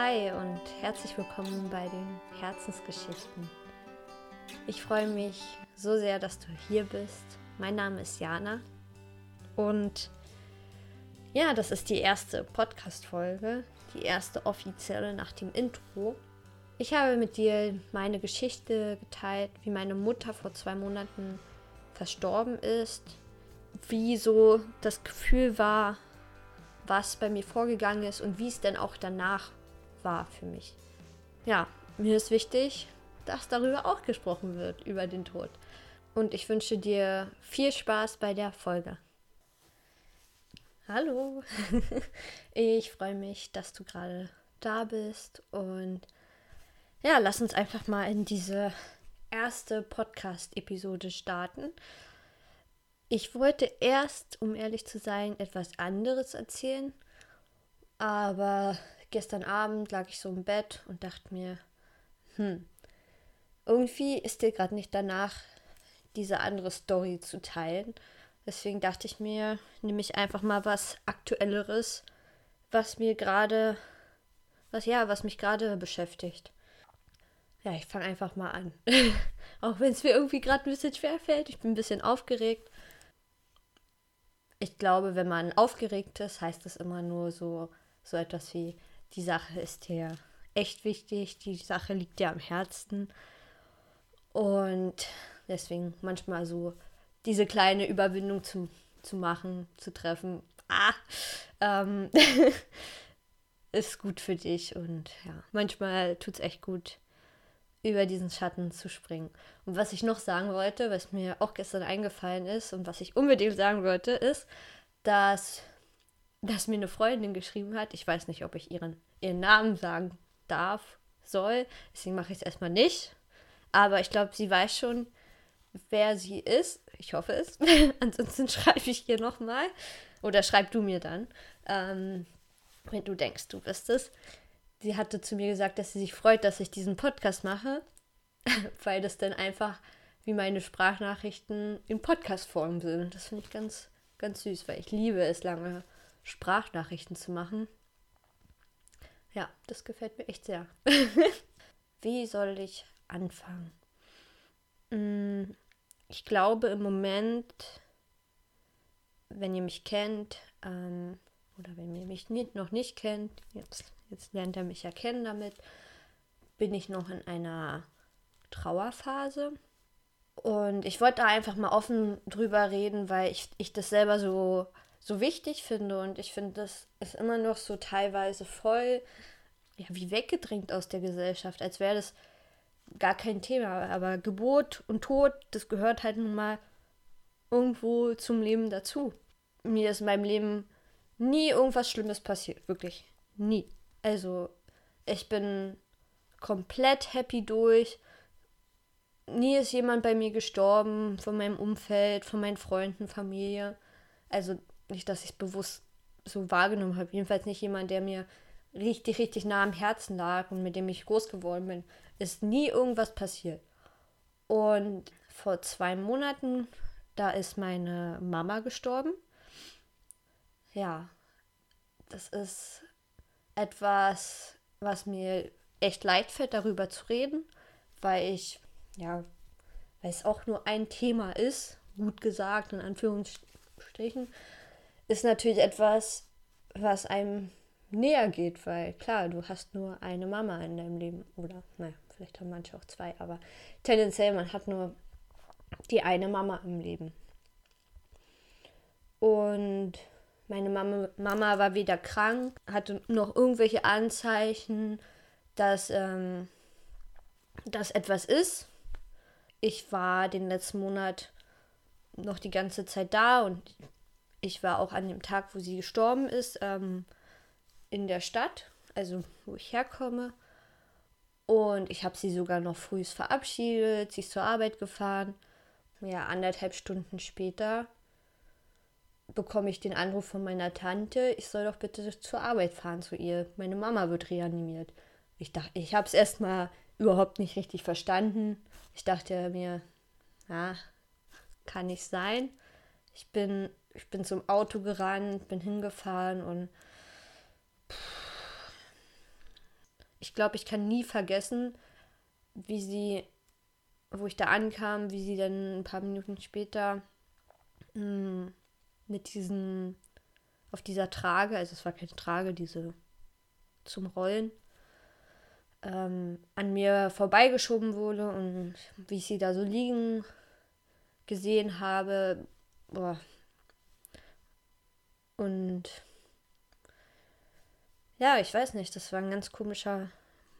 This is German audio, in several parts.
Hi und herzlich willkommen bei den Herzensgeschichten. Ich freue mich so sehr, dass du hier bist. Mein Name ist Jana und ja, das ist die erste Podcast-Folge, die erste offizielle nach dem Intro. Ich habe mit dir meine Geschichte geteilt, wie meine Mutter vor zwei Monaten verstorben ist, wie so das Gefühl war, was bei mir vorgegangen ist und wie es denn auch danach war für mich. Ja, mir ist wichtig, dass darüber auch gesprochen wird, über den Tod. Und ich wünsche dir viel Spaß bei der Folge. Hallo, ich freue mich, dass du gerade da bist und ja, lass uns einfach mal in diese erste Podcast-Episode starten. Ich wollte erst, um ehrlich zu sein, etwas anderes erzählen, aber gestern Abend lag ich so im Bett und dachte mir, hm, irgendwie ist dir gerade nicht danach, diese andere Story zu teilen. Deswegen dachte ich mir, nehme ich einfach mal was Aktuelleres, was mir gerade, was ja, was mich gerade beschäftigt. Ja, ich fange einfach mal an. Auch wenn es mir irgendwie gerade ein bisschen schwer fällt. Ich bin ein bisschen aufgeregt. Ich glaube, wenn man aufgeregt ist, heißt es immer nur so, so etwas wie, die Sache ist dir echt wichtig, die Sache liegt dir am Herzen. Und deswegen manchmal so diese kleine Überwindung zu, zu machen, zu treffen. Ah, ähm, ist gut für dich und ja, manchmal tut es echt gut, über diesen Schatten zu springen. Und was ich noch sagen wollte, was mir auch gestern eingefallen ist und was ich unbedingt sagen wollte, ist, dass dass mir eine Freundin geschrieben hat. Ich weiß nicht, ob ich ihren, ihren Namen sagen darf, soll. Deswegen mache ich es erstmal nicht. Aber ich glaube, sie weiß schon, wer sie ist. Ich hoffe es. Ansonsten schreibe ich ihr nochmal. Oder schreib du mir dann, ähm, wenn du denkst, du bist es. Sie hatte zu mir gesagt, dass sie sich freut, dass ich diesen Podcast mache, weil das dann einfach wie meine Sprachnachrichten in Podcast-Form sind. Das finde ich ganz, ganz süß, weil ich liebe es lange Sprachnachrichten zu machen. Ja, das gefällt mir echt sehr. Wie soll ich anfangen? Mm, ich glaube im Moment, wenn ihr mich kennt, ähm, oder wenn ihr mich nicht, noch nicht kennt, jetzt, jetzt lernt er mich ja kennen damit, bin ich noch in einer Trauerphase. Und ich wollte da einfach mal offen drüber reden, weil ich, ich das selber so so wichtig finde. Und ich finde, das ist immer noch so teilweise voll, ja, wie weggedrängt aus der Gesellschaft, als wäre das gar kein Thema. Aber Geburt und Tod, das gehört halt nun mal irgendwo zum Leben dazu. Mir ist in meinem Leben nie irgendwas Schlimmes passiert, wirklich. Nie. Also, ich bin komplett happy durch. Nie ist jemand bei mir gestorben, von meinem Umfeld, von meinen Freunden, Familie. Also nicht, dass ich es bewusst so wahrgenommen habe. Jedenfalls nicht jemand, der mir richtig, richtig nah am Herzen lag und mit dem ich groß geworden bin. Ist nie irgendwas passiert. Und vor zwei Monaten, da ist meine Mama gestorben. Ja, das ist etwas, was mir echt leid fällt, darüber zu reden, weil ich, ja, weil es auch nur ein Thema ist, gut gesagt, in Anführungsstrichen, ist natürlich etwas, was einem näher geht, weil klar, du hast nur eine Mama in deinem Leben oder naja, vielleicht haben manche auch zwei, aber tendenziell man hat nur die eine Mama im Leben. Und meine Mama, Mama war wieder krank, hatte noch irgendwelche Anzeichen, dass, ähm, dass etwas ist. Ich war den letzten Monat noch die ganze Zeit da und ich war auch an dem Tag, wo sie gestorben ist, ähm, in der Stadt, also wo ich herkomme. Und ich habe sie sogar noch früh verabschiedet, sie ist zur Arbeit gefahren. Ja, anderthalb Stunden später bekomme ich den Anruf von meiner Tante, ich soll doch bitte zur Arbeit fahren zu ihr. Meine Mama wird reanimiert. Ich dachte, ich habe es erstmal überhaupt nicht richtig verstanden. Ich dachte mir, ja, kann nicht sein. Ich bin ich bin zum Auto gerannt, bin hingefahren und ich glaube, ich kann nie vergessen, wie sie, wo ich da ankam, wie sie dann ein paar Minuten später mh, hm, mit diesen, auf dieser Trage, also es war keine Trage, diese zum Rollen, ähm, an mir vorbeigeschoben wurde und wie ich sie da so liegen gesehen habe. Boah. Und ja, ich weiß nicht, das war ein ganz komischer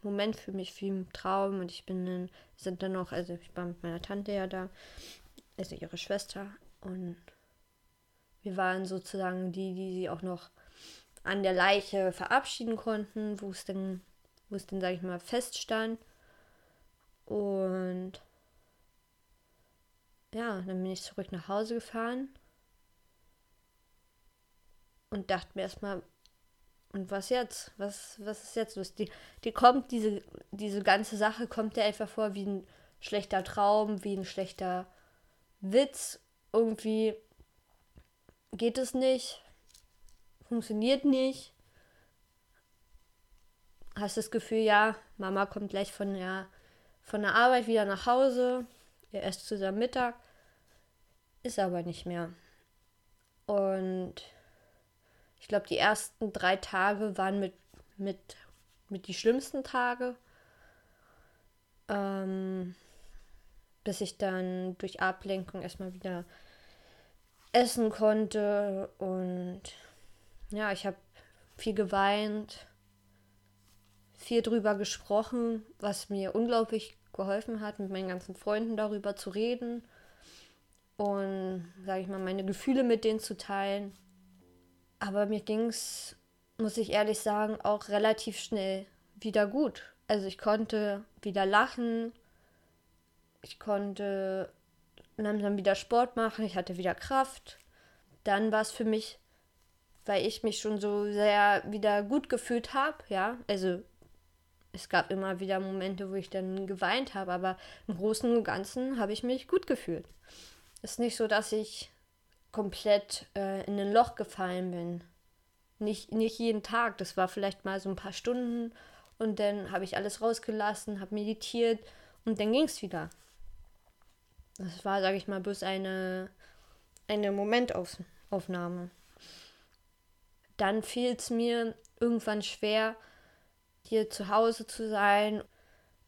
Moment für mich, wie im Traum. Und ich bin dann, sind dann noch, also ich war mit meiner Tante ja da, also ihre Schwester. Und wir waren sozusagen die, die sie auch noch an der Leiche verabschieden konnten, wo es dann, wo es dann, sag ich mal, feststand. Und ja, dann bin ich zurück nach Hause gefahren und dachte mir erstmal, und was jetzt? Was, was ist jetzt los? Die, die kommt, diese, diese ganze Sache kommt dir einfach vor wie ein schlechter Traum, wie ein schlechter Witz. Irgendwie geht es nicht, funktioniert nicht. Hast das Gefühl, ja, Mama kommt gleich von der, von der Arbeit wieder nach Hause, ihr esst zusammen Mittag, ist aber nicht mehr. Und ich glaube, die ersten drei Tage waren mit, mit, mit die schlimmsten Tage. Ähm, bis ich dann durch Ablenkung erstmal wieder essen konnte. Und ja, ich habe viel geweint, viel drüber gesprochen, was mir unglaublich geholfen hat, mit meinen ganzen Freunden darüber zu reden und, sage ich mal, meine Gefühle mit denen zu teilen. Aber mir ging es, muss ich ehrlich sagen, auch relativ schnell wieder gut. Also ich konnte wieder lachen, ich konnte langsam wieder Sport machen, ich hatte wieder Kraft. Dann war es für mich, weil ich mich schon so sehr wieder gut gefühlt habe, ja, also es gab immer wieder Momente, wo ich dann geweint habe, aber im Großen und Ganzen habe ich mich gut gefühlt. Es ist nicht so, dass ich komplett äh, in ein Loch gefallen bin. Nicht, nicht jeden Tag, das war vielleicht mal so ein paar Stunden und dann habe ich alles rausgelassen, habe meditiert und dann ging es wieder. Das war, sage ich mal, bloß eine, eine Momentaufnahme. Dann fiel es mir irgendwann schwer, hier zu Hause zu sein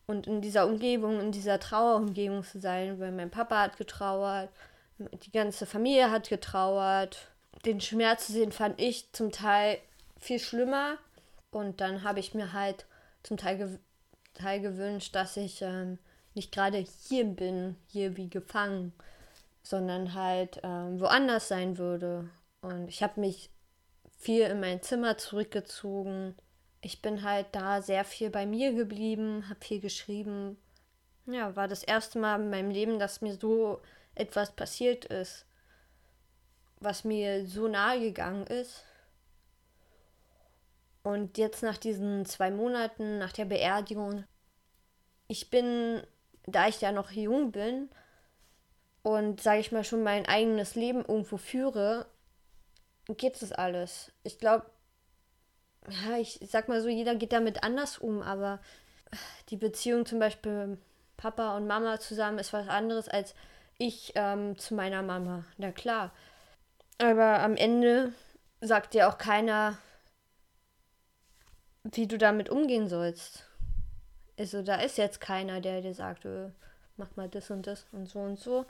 und in dieser Umgebung, in dieser Trauerumgebung zu sein, weil mein Papa hat getrauert, die ganze Familie hat getrauert. Den Schmerz zu sehen fand ich zum Teil viel schlimmer. Und dann habe ich mir halt zum Teil, ge Teil gewünscht, dass ich ähm, nicht gerade hier bin, hier wie gefangen, sondern halt ähm, woanders sein würde. Und ich habe mich viel in mein Zimmer zurückgezogen. Ich bin halt da sehr viel bei mir geblieben, habe viel geschrieben. Ja, war das erste Mal in meinem Leben, dass mir so etwas passiert ist, was mir so nahe gegangen ist. Und jetzt nach diesen zwei Monaten, nach der Beerdigung, ich bin, da ich ja noch jung bin und, sage ich mal, schon mein eigenes Leben irgendwo führe, geht es alles. Ich glaube, ja, ich sag mal so, jeder geht damit anders um, aber die Beziehung zum Beispiel Papa und Mama zusammen ist was anderes als ich ähm, zu meiner Mama. Na klar. Aber am Ende sagt dir auch keiner, wie du damit umgehen sollst. Also da ist jetzt keiner, der dir sagt, äh, mach mal das und das und so und so.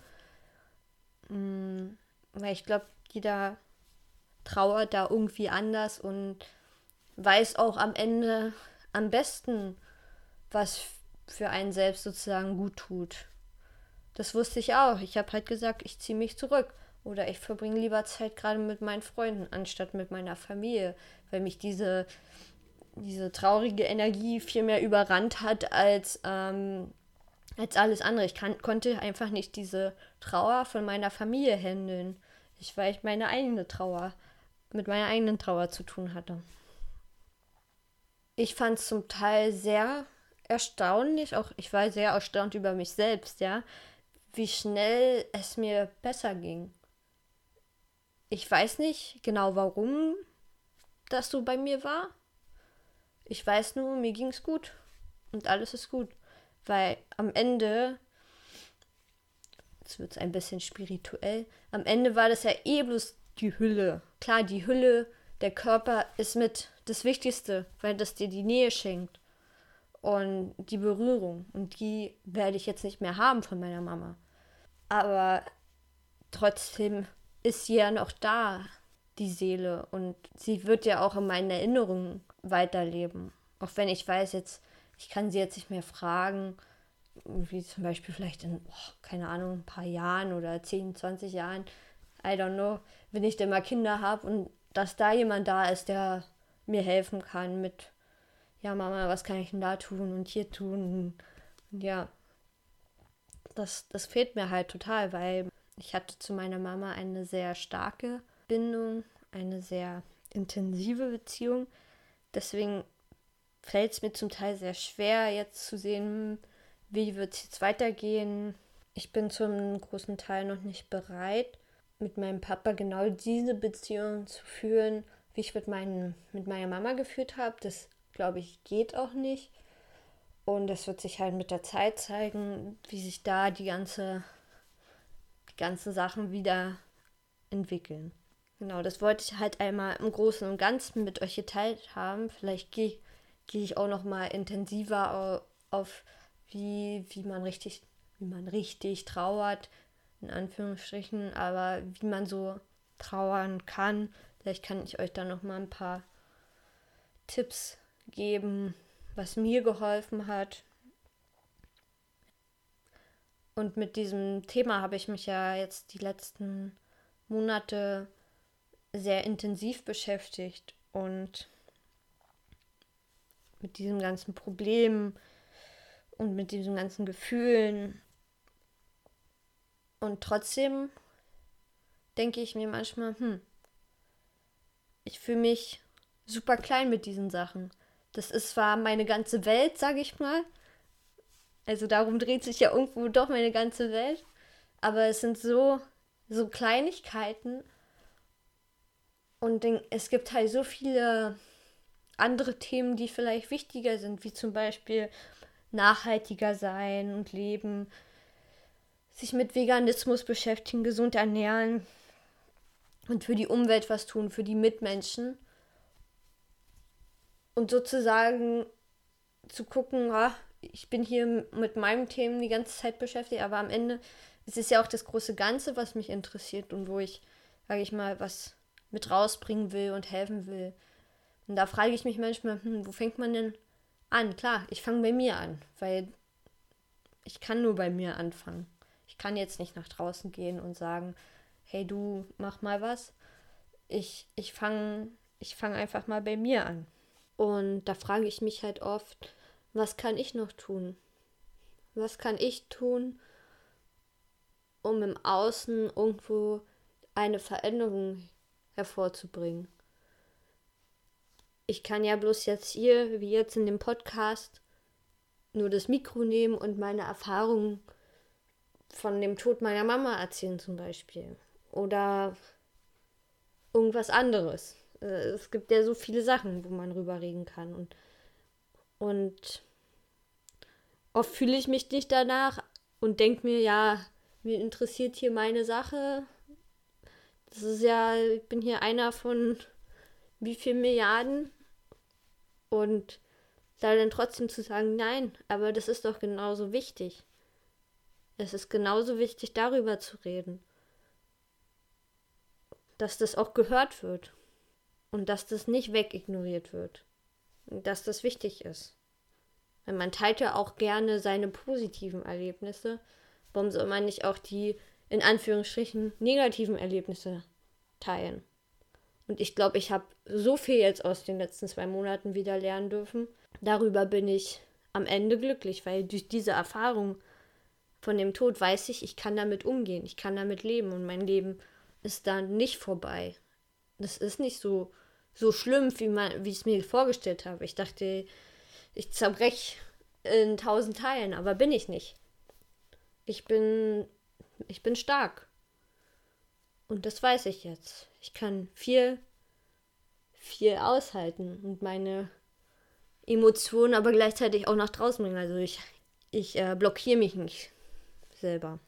Mhm, weil ich glaube, jeder trauert da irgendwie anders und weiß auch am Ende am besten, was für einen selbst sozusagen gut tut. Das wusste ich auch. Ich habe halt gesagt, ich ziehe mich zurück. Oder ich verbringe lieber Zeit gerade mit meinen Freunden, anstatt mit meiner Familie, weil mich diese, diese traurige Energie viel mehr überrannt hat als, ähm, als alles andere. Ich kann, konnte einfach nicht diese Trauer von meiner Familie handeln. Ich, weil ich meine eigene Trauer, mit meiner eigenen Trauer zu tun hatte. Ich fand es zum Teil sehr erstaunlich, auch ich war sehr erstaunt über mich selbst, ja, wie schnell es mir besser ging. Ich weiß nicht genau, warum das so bei mir war. Ich weiß nur, mir ging es gut. und alles ist gut. Weil am Ende, jetzt wird es ein bisschen spirituell, am Ende war das ja eh bloß die Hülle. Klar, die Hülle, der Körper ist mit das Wichtigste, weil das dir die Nähe schenkt und die Berührung. Und die werde ich jetzt nicht mehr haben von meiner Mama. Aber trotzdem ist sie ja noch da, die Seele. Und sie wird ja auch in meinen Erinnerungen weiterleben. Auch wenn ich weiß, jetzt, ich kann sie jetzt nicht mehr fragen, wie zum Beispiel vielleicht in, oh, keine Ahnung, ein paar Jahren oder 10, 20 Jahren, I don't know, wenn ich denn mal Kinder habe und dass da jemand da ist, der mir helfen kann mit, ja, Mama, was kann ich denn da tun und hier tun? Und ja, das, das fehlt mir halt total, weil ich hatte zu meiner Mama eine sehr starke Bindung, eine sehr intensive Beziehung. Deswegen fällt es mir zum Teil sehr schwer, jetzt zu sehen, wie wird es jetzt weitergehen. Ich bin zum großen Teil noch nicht bereit, mit meinem Papa genau diese Beziehung zu führen, wie ich mit, meinen, mit meiner Mama geführt habe. Das, glaube ich, geht auch nicht. Und das wird sich halt mit der Zeit zeigen, wie sich da die ganze ganzen Sachen wieder entwickeln. Genau, das wollte ich halt einmal im Großen und Ganzen mit euch geteilt haben. Vielleicht gehe geh ich auch noch mal intensiver auf, wie, wie man richtig, wie man richtig trauert, in Anführungsstrichen, aber wie man so trauern kann. Vielleicht kann ich euch da noch mal ein paar Tipps geben, was mir geholfen hat, und mit diesem Thema habe ich mich ja jetzt die letzten Monate sehr intensiv beschäftigt und mit diesem ganzen Problem und mit diesen ganzen Gefühlen. Und trotzdem denke ich mir manchmal, hm, ich fühle mich super klein mit diesen Sachen. Das ist zwar meine ganze Welt, sage ich mal, also darum dreht sich ja irgendwo doch meine ganze Welt. Aber es sind so, so Kleinigkeiten. Und es gibt halt so viele andere Themen, die vielleicht wichtiger sind, wie zum Beispiel nachhaltiger sein und leben, sich mit Veganismus beschäftigen, gesund ernähren und für die Umwelt was tun, für die Mitmenschen. Und sozusagen zu gucken, ah, ich bin hier mit meinen Themen die ganze Zeit beschäftigt, aber am Ende ist es ja auch das große Ganze, was mich interessiert und wo ich, sage ich mal, was mit rausbringen will und helfen will. Und da frage ich mich manchmal, hm, wo fängt man denn an? Klar, ich fange bei mir an, weil ich kann nur bei mir anfangen. Ich kann jetzt nicht nach draußen gehen und sagen, hey du, mach mal was. Ich, ich fange ich fang einfach mal bei mir an. Und da frage ich mich halt oft, was kann ich noch tun? Was kann ich tun, um im Außen irgendwo eine Veränderung hervorzubringen? Ich kann ja bloß jetzt hier, wie jetzt in dem Podcast, nur das Mikro nehmen und meine Erfahrungen von dem Tod meiner Mama erzählen zum Beispiel. Oder irgendwas anderes. Äh, es gibt ja so viele Sachen, wo man drüber reden kann. Und und oft fühle ich mich nicht danach und denke mir, ja, mir interessiert hier meine Sache. Das ist ja, ich bin hier einer von wie viel Milliarden. Und da dann trotzdem zu sagen, nein, aber das ist doch genauso wichtig. Es ist genauso wichtig, darüber zu reden. Dass das auch gehört wird. Und dass das nicht wegignoriert wird dass das wichtig ist. Weil man teilt ja auch gerne seine positiven Erlebnisse. Warum soll man nicht auch die in Anführungsstrichen negativen Erlebnisse teilen? Und ich glaube, ich habe so viel jetzt aus den letzten zwei Monaten wieder lernen dürfen. Darüber bin ich am Ende glücklich, weil durch diese Erfahrung von dem Tod weiß ich, ich kann damit umgehen, ich kann damit leben und mein Leben ist dann nicht vorbei. Das ist nicht so so schlimm, wie, man, wie ich es mir vorgestellt habe. Ich dachte, ich zerbrech in tausend Teilen, aber bin ich nicht. Ich bin, ich bin stark. Und das weiß ich jetzt. Ich kann viel, viel aushalten und meine Emotionen, aber gleichzeitig auch nach draußen bringen. Also ich, ich äh, blockiere mich nicht selber.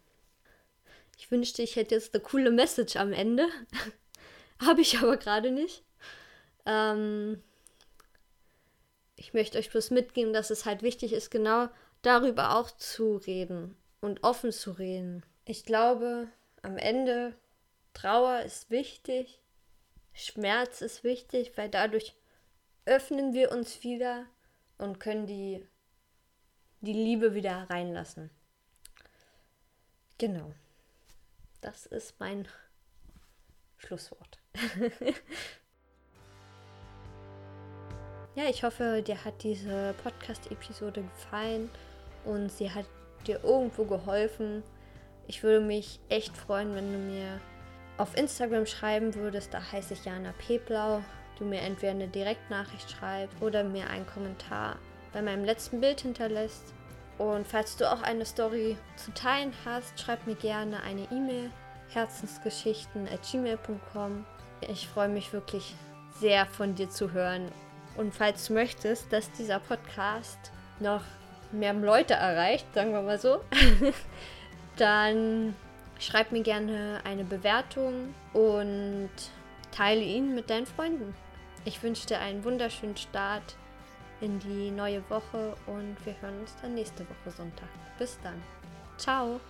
Ich wünschte, ich hätte jetzt eine coole Message am Ende. Habe ich aber gerade nicht. Ähm, ich möchte euch bloß mitgeben, dass es halt wichtig ist, genau darüber auch zu reden und offen zu reden. Ich glaube, am Ende Trauer ist wichtig, Schmerz ist wichtig, weil dadurch öffnen wir uns wieder und können die, die Liebe wieder reinlassen. Genau. Das ist mein Schlusswort. ja, ich hoffe, dir hat diese Podcast-Episode gefallen und sie hat dir irgendwo geholfen. Ich würde mich echt freuen, wenn du mir auf Instagram schreiben würdest. Da heiße ich Jana Peblau. Du mir entweder eine Direktnachricht schreibst oder mir einen Kommentar bei meinem letzten Bild hinterlässt. Und falls du auch eine Story zu teilen hast, schreib mir gerne eine E-Mail herzensgeschichten.gmail.com. Ich freue mich wirklich sehr von dir zu hören. Und falls du möchtest, dass dieser Podcast noch mehr Leute erreicht, sagen wir mal so, dann schreib mir gerne eine Bewertung und teile ihn mit deinen Freunden. Ich wünsche dir einen wunderschönen Start in die neue Woche und wir hören uns dann nächste Woche Sonntag. Bis dann. Ciao.